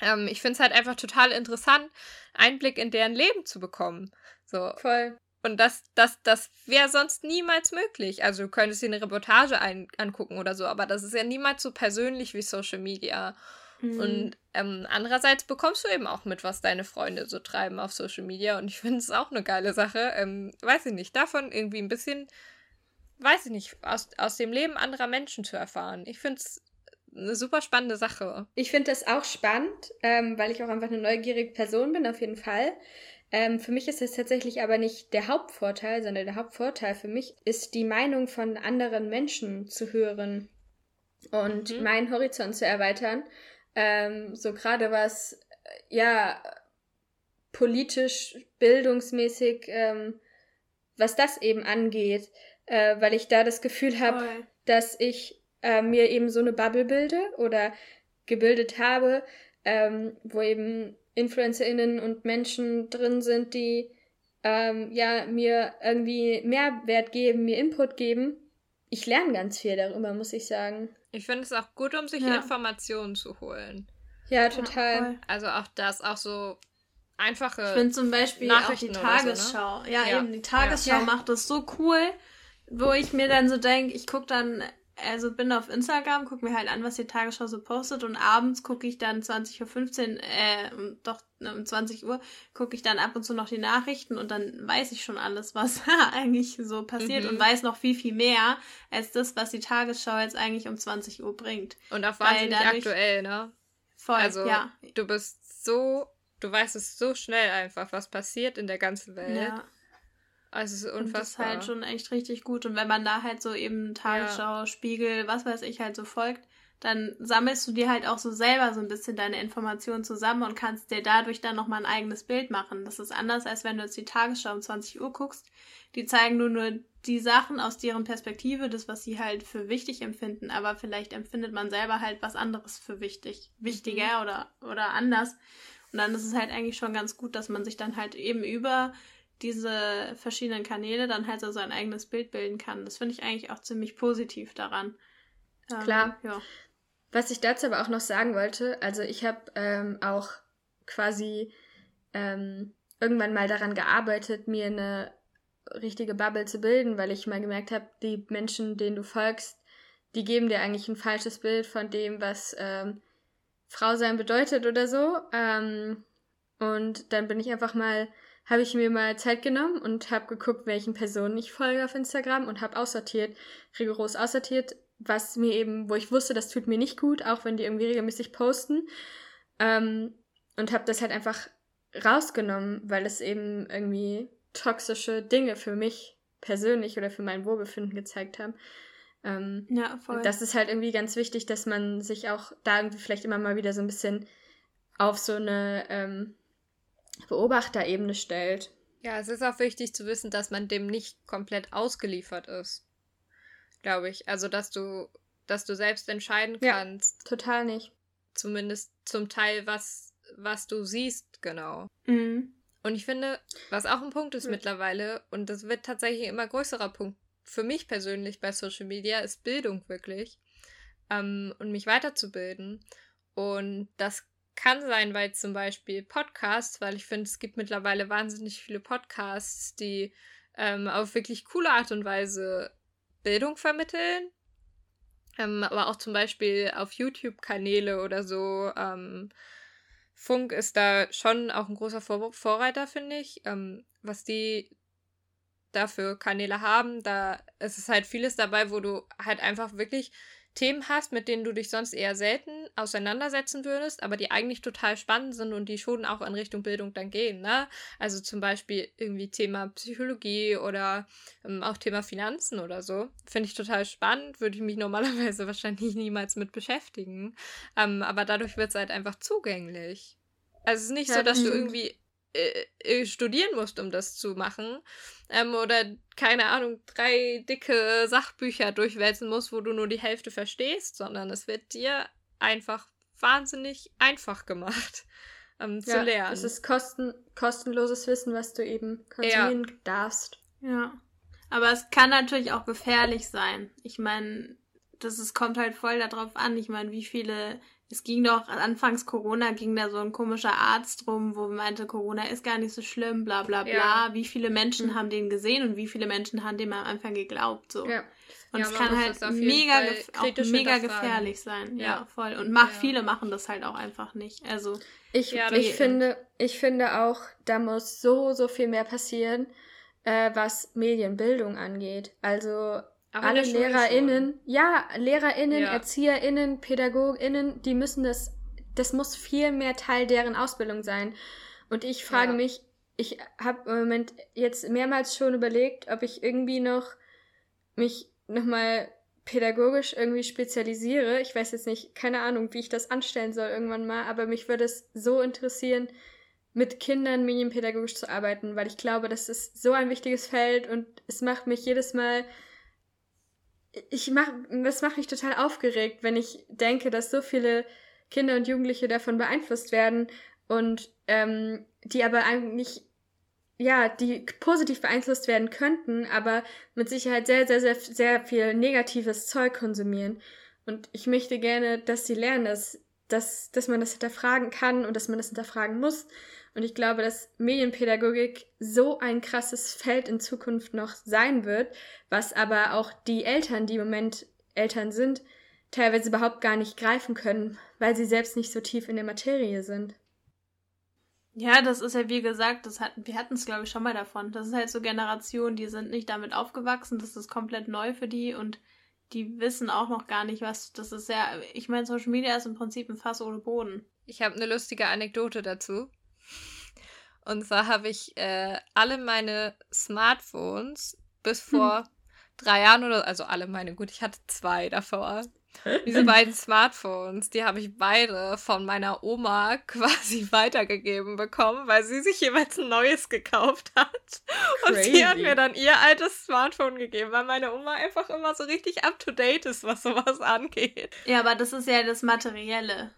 Ähm, ich finde es halt einfach total interessant, Einblick in deren Leben zu bekommen. So. Voll. Und das, das, das wäre sonst niemals möglich. Also du könntest dir eine Reportage ein, angucken oder so, aber das ist ja niemals so persönlich wie Social Media. Mhm. Und ähm, andererseits bekommst du eben auch mit, was deine Freunde so treiben auf Social Media. Und ich finde es auch eine geile Sache. Ähm, weiß ich nicht, davon irgendwie ein bisschen, weiß ich nicht, aus, aus dem Leben anderer Menschen zu erfahren. Ich finde es eine super spannende Sache. Ich finde das auch spannend, ähm, weil ich auch einfach eine neugierige Person bin, auf jeden Fall. Ähm, für mich ist das tatsächlich aber nicht der Hauptvorteil, sondern der Hauptvorteil für mich ist die Meinung von anderen Menschen zu hören und mhm. meinen Horizont zu erweitern. Ähm, so gerade was, äh, ja, politisch, bildungsmäßig, ähm, was das eben angeht, äh, weil ich da das Gefühl habe, dass ich äh, mir eben so eine Bubble bilde oder gebildet habe, ähm, wo eben InfluencerInnen und Menschen drin sind, die ähm, ja mir irgendwie Mehrwert geben, mir Input geben. Ich lerne ganz viel darüber, muss ich sagen. Ich finde es auch gut, um sich ja. Informationen zu holen. Ja, total. Ja, also auch das, auch so einfache. Ich finde zum Beispiel auch die Tagesschau. So, ne? ja, ja, eben, die Tagesschau macht das so cool, wo ich mir dann so denke, ich gucke dann also bin auf Instagram, gucke mir halt an, was die Tagesschau so postet und abends gucke ich dann 20.15 Uhr, äh, doch ne, um 20 Uhr, gucke ich dann ab und zu noch die Nachrichten und dann weiß ich schon alles, was eigentlich so passiert mhm. und weiß noch viel, viel mehr als das, was die Tagesschau jetzt eigentlich um 20 Uhr bringt. Und auch wahnsinnig dadurch, aktuell, ne? Voll, also, ja. Du bist so, du weißt es so schnell einfach, was passiert in der ganzen Welt. Ja. Also es ist unfassbar. Und das ist halt schon echt richtig gut. Und wenn man da halt so eben Tagesschau, ja. Spiegel, was weiß ich halt so folgt, dann sammelst du dir halt auch so selber so ein bisschen deine Informationen zusammen und kannst dir dadurch dann nochmal ein eigenes Bild machen. Das ist anders, als wenn du jetzt die Tagesschau um 20 Uhr guckst. Die zeigen nur nur die Sachen aus deren Perspektive, das, was sie halt für wichtig empfinden, aber vielleicht empfindet man selber halt was anderes für wichtig, wichtiger mhm. oder, oder anders. Und dann ist es halt eigentlich schon ganz gut, dass man sich dann halt eben über diese verschiedenen Kanäle dann halt so sein eigenes Bild bilden kann. Das finde ich eigentlich auch ziemlich positiv daran. Ähm, Klar. Ja. Was ich dazu aber auch noch sagen wollte, also ich habe ähm, auch quasi ähm, irgendwann mal daran gearbeitet, mir eine richtige Bubble zu bilden, weil ich mal gemerkt habe, die Menschen, denen du folgst, die geben dir eigentlich ein falsches Bild von dem, was ähm, Frau sein bedeutet oder so. Ähm, und dann bin ich einfach mal habe ich mir mal Zeit genommen und habe geguckt, welchen Personen ich folge auf Instagram und habe aussortiert, rigoros aussortiert, was mir eben, wo ich wusste, das tut mir nicht gut, auch wenn die irgendwie regelmäßig posten. Ähm, und habe das halt einfach rausgenommen, weil es eben irgendwie toxische Dinge für mich persönlich oder für mein Wohlbefinden gezeigt haben. Ähm, ja, voll. Das ist halt irgendwie ganz wichtig, dass man sich auch da irgendwie vielleicht immer mal wieder so ein bisschen auf so eine ähm, Beobachterebene stellt. Ja, es ist auch wichtig zu wissen, dass man dem nicht komplett ausgeliefert ist. Glaube ich. Also, dass du, dass du selbst entscheiden kannst. Ja, total nicht. Zumindest zum Teil, was, was du siehst, genau. Mhm. Und ich finde, was auch ein Punkt ist mhm. mittlerweile, und das wird tatsächlich ein immer größerer Punkt für mich persönlich bei Social Media, ist Bildung wirklich. Ähm, und mich weiterzubilden. Und das kann sein, weil zum Beispiel Podcasts, weil ich finde, es gibt mittlerweile wahnsinnig viele Podcasts, die ähm, auf wirklich coole Art und Weise Bildung vermitteln. Ähm, aber auch zum Beispiel auf YouTube-Kanäle oder so. Ähm, Funk ist da schon auch ein großer Vor Vorreiter, finde ich. Ähm, was die dafür Kanäle haben, da ist es halt vieles dabei, wo du halt einfach wirklich Themen hast, mit denen du dich sonst eher selten auseinandersetzen würdest, aber die eigentlich total spannend sind und die schon auch in Richtung Bildung dann gehen, ne? Also zum Beispiel irgendwie Thema Psychologie oder ähm, auch Thema Finanzen oder so. Finde ich total spannend, würde ich mich normalerweise wahrscheinlich niemals mit beschäftigen. Ähm, aber dadurch wird es halt einfach zugänglich. Also es ist nicht so, dass du irgendwie äh, äh, studieren musst, um das zu machen. Ähm, oder, keine Ahnung, drei dicke Sachbücher durchwälzen musst, wo du nur die Hälfte verstehst, sondern es wird dir einfach wahnsinnig einfach gemacht ähm, zu ja, lernen. Es ist kosten kostenloses Wissen, was du eben konsumieren ja. darfst. Ja. Aber es kann natürlich auch gefährlich sein. Ich meine, das ist, kommt halt voll darauf an. Ich meine, wie viele es ging doch, anfangs Corona ging da so ein komischer Arzt rum, wo meinte, Corona ist gar nicht so schlimm, bla bla bla. Ja. Wie viele Menschen mhm. haben den gesehen und wie viele Menschen haben dem am Anfang geglaubt, so. Ja. Und ja, es kann halt mega, auch mega gefährlich sein. Ja, ja, voll. Und mach, viele machen das halt auch einfach nicht. Also. Ich, ich finde, ich finde auch, da muss so, so viel mehr passieren, äh, was Medienbildung angeht. Also, Aber alle LehrerInnen, ja, LehrerInnen, ja. ErzieherInnen, PädagogInnen, die müssen das, das muss viel mehr Teil deren Ausbildung sein. Und ich frage ja. mich, ich habe im Moment jetzt mehrmals schon überlegt, ob ich irgendwie noch mich nochmal pädagogisch irgendwie spezialisiere. Ich weiß jetzt nicht, keine Ahnung, wie ich das anstellen soll irgendwann mal, aber mich würde es so interessieren, mit Kindern medienpädagogisch zu arbeiten, weil ich glaube, das ist so ein wichtiges Feld und es macht mich jedes Mal ich mach, das macht mich total aufgeregt, wenn ich denke, dass so viele Kinder und Jugendliche davon beeinflusst werden und ähm, die aber eigentlich ja, die positiv beeinflusst werden könnten, aber mit Sicherheit sehr, sehr, sehr, sehr viel negatives Zeug konsumieren. Und ich möchte gerne, dass sie lernen, dass, dass, dass man das hinterfragen kann und dass man das hinterfragen muss. Und ich glaube, dass Medienpädagogik so ein krasses Feld in Zukunft noch sein wird, was aber auch die Eltern, die im Moment Eltern sind, teilweise überhaupt gar nicht greifen können, weil sie selbst nicht so tief in der Materie sind. Ja, das ist ja wie gesagt, das hatten, wir hatten es glaube ich schon mal davon. Das ist halt so Generationen, die sind nicht damit aufgewachsen, das ist komplett neu für die und die wissen auch noch gar nicht, was das ist. Ja, ich meine, Social Media ist im Prinzip ein Fass ohne Boden. Ich habe eine lustige Anekdote dazu. Und zwar habe ich äh, alle meine Smartphones bis vor hm. drei Jahren oder also alle meine, gut, ich hatte zwei davor. Diese beiden Smartphones, die habe ich beide von meiner Oma quasi weitergegeben bekommen, weil sie sich jeweils ein neues gekauft hat. Und Crazy. sie hat mir dann ihr altes Smartphone gegeben, weil meine Oma einfach immer so richtig up to date ist, was sowas angeht. Ja, aber das ist ja das Materielle.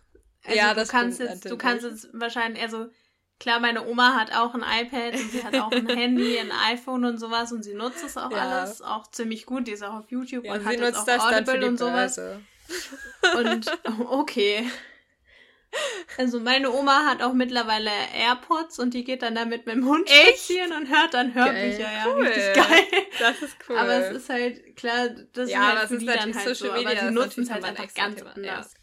Also ja, das du kannst jetzt, natürlich. du kannst jetzt wahrscheinlich, also klar, meine Oma hat auch ein iPad und sie hat auch ein Handy, ein iPhone und sowas und sie nutzt es auch ja. alles auch ziemlich gut. Die ist auch auf YouTube ja, und hat jetzt auch Audible und sowas. Und okay. Also meine Oma hat auch mittlerweile AirPods und die geht dann damit mit dem Hund Echt? spazieren und hört dann Hörbücher. Geil. Ja, cool. richtig geil. Das ist cool. Aber es ist halt klar, das ja, ist halt für die dann halt Social so, Media, aber sie nutzen es halt einfach ganz Thema. anders.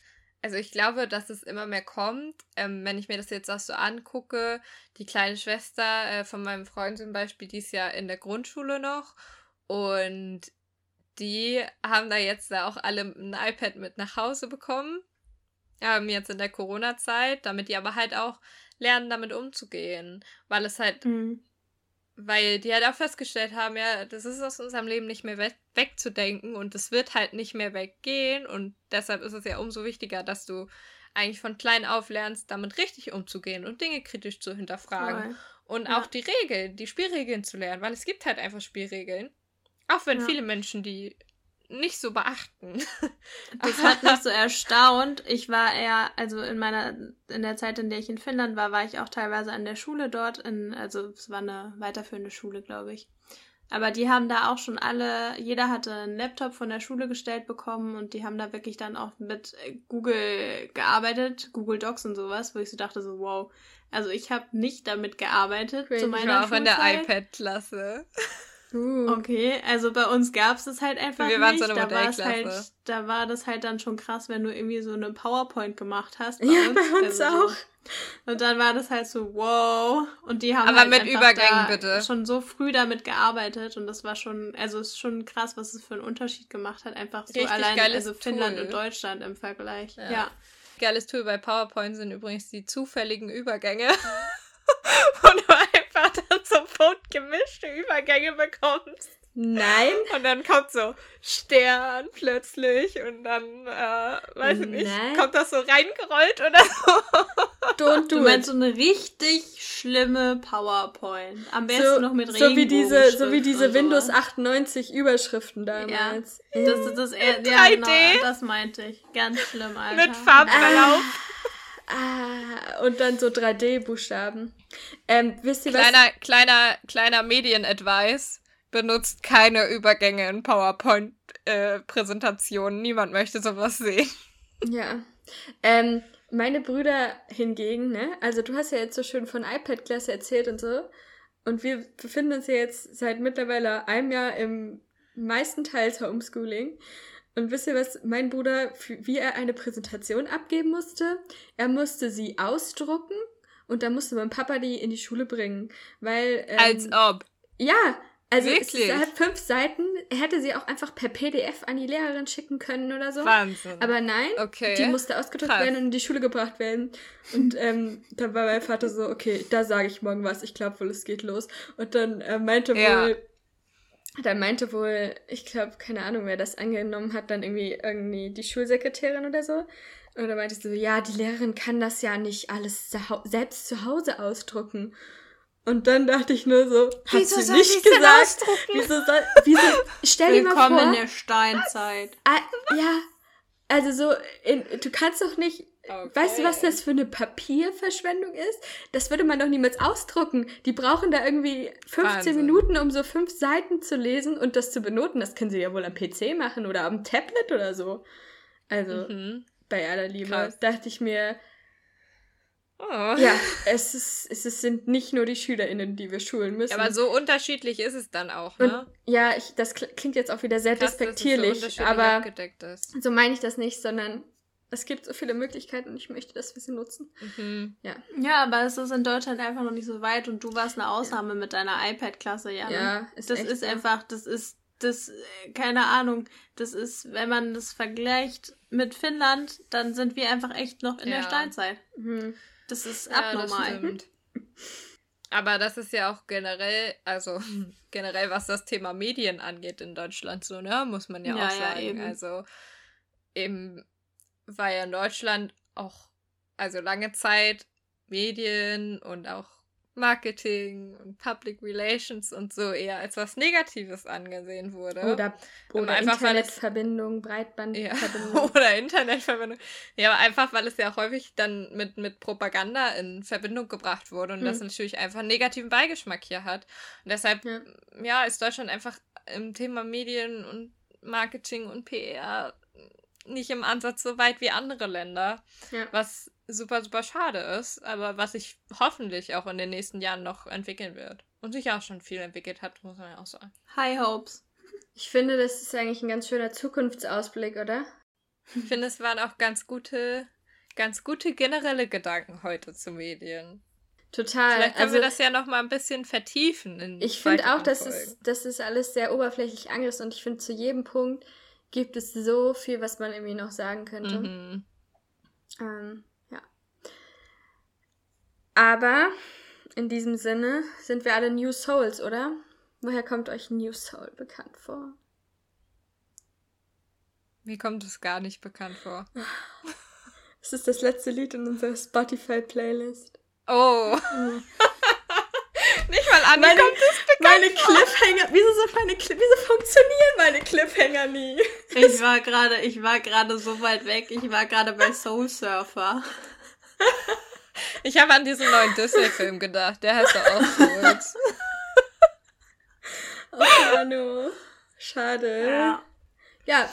Also ich glaube, dass es immer mehr kommt. Ähm, wenn ich mir das jetzt auch so angucke, die kleine Schwester äh, von meinem Freund zum Beispiel, die ist ja in der Grundschule noch. Und die haben da jetzt da auch alle ein iPad mit nach Hause bekommen. Ähm, jetzt in der Corona-Zeit, damit die aber halt auch lernen, damit umzugehen. Weil es halt mhm weil die halt auch festgestellt haben, ja, das ist aus unserem Leben nicht mehr we wegzudenken und es wird halt nicht mehr weggehen und deshalb ist es ja umso wichtiger, dass du eigentlich von klein auf lernst, damit richtig umzugehen und Dinge kritisch zu hinterfragen Voll. und ja. auch die Regeln, die Spielregeln zu lernen, weil es gibt halt einfach Spielregeln. Auch wenn ja. viele Menschen die nicht so beachten. Das hat mich so erstaunt. Ich war eher, also in meiner, in der Zeit, in der ich in Finnland war, war ich auch teilweise an der Schule dort, in, also es war eine weiterführende Schule, glaube ich. Aber die haben da auch schon alle, jeder hatte einen Laptop von der Schule gestellt bekommen und die haben da wirklich dann auch mit Google gearbeitet, Google Docs und sowas, wo ich so dachte so, wow. Also ich habe nicht damit gearbeitet Crazy. zu meiner ich war auch Schulzeit. in der iPad-Klasse. Uh. Okay, also bei uns gab es das halt einfach Wir waren nicht. So eine da, war halt, da war das halt dann schon krass, wenn du irgendwie so eine PowerPoint gemacht hast. Bei ja, uns. bei uns also auch. So. Und dann war das halt so, wow. Und die haben Aber halt mit Übergängen bitte. schon so früh damit gearbeitet und das war schon, also es ist schon krass, was es für einen Unterschied gemacht hat. Einfach so Richtig allein, also Finnland Tool. und Deutschland im Vergleich. Ja. ja. Geiles Tool bei PowerPoint sind übrigens die zufälligen Übergänge. Wo du einfach dann sofort gemischte Übergänge bekommst. Nein. Und dann kommt so Stern plötzlich und dann, äh, weiß ich nicht, kommt das so reingerollt oder so. Don't do du meinst so eine richtig schlimme PowerPoint. Am besten so, noch mit so wie diese So wie diese Windows 98 Überschriften damals. Ja, das ist das, eher, ja, genau, das meinte ich. Ganz schlimm, Alter. Mit Farbverlauf. Ah. Ah, und dann so 3D-Buchstaben. Ähm, wisst ihr kleiner, was? Kleiner, kleiner Medien-Advice. Benutzt keine Übergänge in PowerPoint-Präsentationen. Äh, Niemand möchte sowas sehen. Ja. Ähm, meine Brüder hingegen, ne? Also du hast ja jetzt so schön von iPad-Klasse erzählt und so. Und wir befinden uns ja jetzt seit mittlerweile einem Jahr im meisten Teils Homeschooling. Und wisst ihr was, mein Bruder, wie er eine Präsentation abgeben musste? Er musste sie ausdrucken und dann musste mein Papa die in die Schule bringen. Weil. Ähm, Als ob. Ja, Also es ist halt fünf Seiten, er hätte sie auch einfach per PDF an die Lehrerin schicken können oder so. Wahnsinn. Aber nein, okay. die musste ausgedruckt Krass. werden und in die Schule gebracht werden. Und ähm, dann war mein Vater so, okay, da sage ich morgen was, ich glaube wohl, es geht los. Und dann äh, meinte ja. wohl, dann meinte wohl, ich glaube, keine Ahnung, wer das angenommen hat, dann irgendwie irgendwie die Schulsekretärin oder so. Und dann meinte ich so, ja, die Lehrerin kann das ja nicht alles selbst zu Hause ausdrucken. Und dann dachte ich nur so, hat wieso sie nicht gesagt? Wieso soll, wieso, stell dir mal vor. Willkommen in der Steinzeit. Ah, ja, also so, in, du kannst doch nicht, okay. weißt du, was das für eine Papierverschwendung ist? Das würde man doch niemals ausdrucken. Die brauchen da irgendwie 15 Wahnsinn. Minuten, um so fünf Seiten zu lesen und das zu benoten. Das können sie ja wohl am PC machen oder am Tablet oder so. Also, mhm. Bei aller Liebe, Krass. dachte ich mir, Oh. Ja, es, ist, es ist, sind nicht nur die SchülerInnen, die wir schulen müssen. Aber so unterschiedlich ist es dann auch, ne? Und, ja, ich, das klingt jetzt auch wieder sehr Krass, despektierlich, so aber so meine ich das nicht, sondern es gibt so viele Möglichkeiten und ich möchte, dass wir sie nutzen. Mhm. Ja. ja, aber es ist in Deutschland einfach noch nicht so weit und du warst eine Ausnahme ja. mit deiner iPad-Klasse, ja. Ne? Ja, ist Das ist einfach, das ist, das, keine Ahnung, das ist, wenn man das vergleicht mit Finnland, dann sind wir einfach echt noch in ja. der Steinzeit. Mhm. Das ist ja, abnormal. Das Aber das ist ja auch generell, also generell was das Thema Medien angeht in Deutschland so, ne, muss man ja, ja auch sagen. Eben. Also eben war ja in Deutschland auch, also lange Zeit Medien und auch Marketing und Public Relations und so eher als was Negatives angesehen wurde. Oder, oder Internetverbindung, Breitbandverbindung. Ja, oder Internetverbindung. Ja, aber einfach, weil es ja auch häufig dann mit, mit Propaganda in Verbindung gebracht wurde und hm. das natürlich einfach einen negativen Beigeschmack hier hat. Und deshalb, ja. ja, ist Deutschland einfach im Thema Medien und Marketing und PR nicht im Ansatz so weit wie andere Länder. Ja. Was super, super schade ist, aber was sich hoffentlich auch in den nächsten Jahren noch entwickeln wird. Und sich auch schon viel entwickelt hat, muss man ja auch sagen. High Hopes. Ich finde, das ist eigentlich ein ganz schöner Zukunftsausblick, oder? Ich finde, es waren auch ganz gute, ganz gute generelle Gedanken heute zu Medien. Total. Vielleicht können also, wir das ja noch mal ein bisschen vertiefen. ich finde auch, dass es, das ist alles sehr oberflächlich angerissen und ich finde, zu jedem Punkt gibt es so viel, was man irgendwie noch sagen könnte. Mhm. Ähm, aber in diesem Sinne sind wir alle New Souls, oder? Woher kommt euch New Soul bekannt vor? Mir kommt es gar nicht bekannt vor. Es ist das letzte Lied in unserer Spotify-Playlist. Oh. Mhm. mal an, meine, kommt bekannt Meine Cliffhanger, wieso, so meine, wieso funktionieren meine Cliffhanger nie? Ich war gerade, ich war gerade so weit weg, ich war gerade bei Soul Surfer. Ich habe an diesen neuen Disney-Film gedacht. Der heißt doch auch Souls. oh, Manu. Schade. Ja. ja.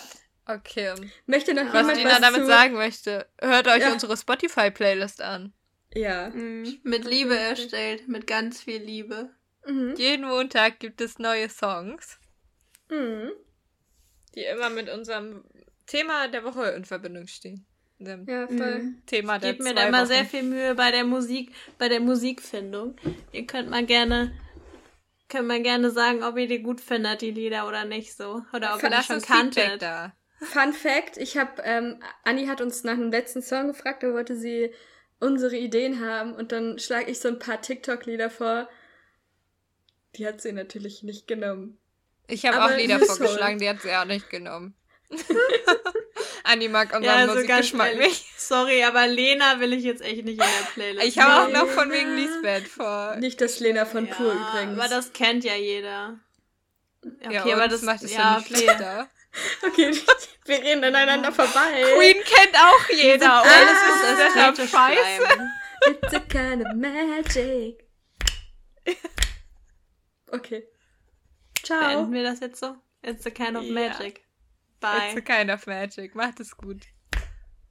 Okay. Möchte noch was Dina was damit zu... sagen möchte, hört euch ja. unsere Spotify-Playlist an. Ja. Mhm. Mit Liebe erstellt, mit ganz viel Liebe. Mhm. Jeden Montag gibt es neue Songs, mhm. die immer mit unserem Thema der Woche in Verbindung stehen dem ja, voll. Mhm. Thema der Ich gebe mir da immer sehr viel Mühe bei der Musik, bei der Musikfindung. Ihr könnt mal gerne, könnt mal gerne sagen, ob ihr die gut findet, die Lieder oder nicht so. Oder ob ihr das schon kanntet. Da. Fun Fact, ich habe, ähm, Anni hat uns nach dem letzten Song gefragt, da wollte sie unsere Ideen haben und dann schlage ich so ein paar TikTok-Lieder vor. Die hat sie natürlich nicht genommen. Ich habe auch Lieder vorgeschlagen, die hat sie auch nicht genommen. Anni mag unseren ja, also Musikgeschmack nicht. Sorry, aber Lena will ich jetzt echt nicht in der Playlist. Ich habe auch noch von wegen Lisbeth vor. Nicht das Lena von ja, Pur übrigens. Aber das kennt ja jeder. Okay, ja, aber das macht es ja, ja nicht okay. schlechter. Okay, wir reden aneinander vorbei. Queen kennt auch jeder. Das ist scheiße. It's a kind of magic. Okay. Ciao. Beenden wir das jetzt so? It's a kind of magic. Bye. It's a kind of magic. Macht es gut.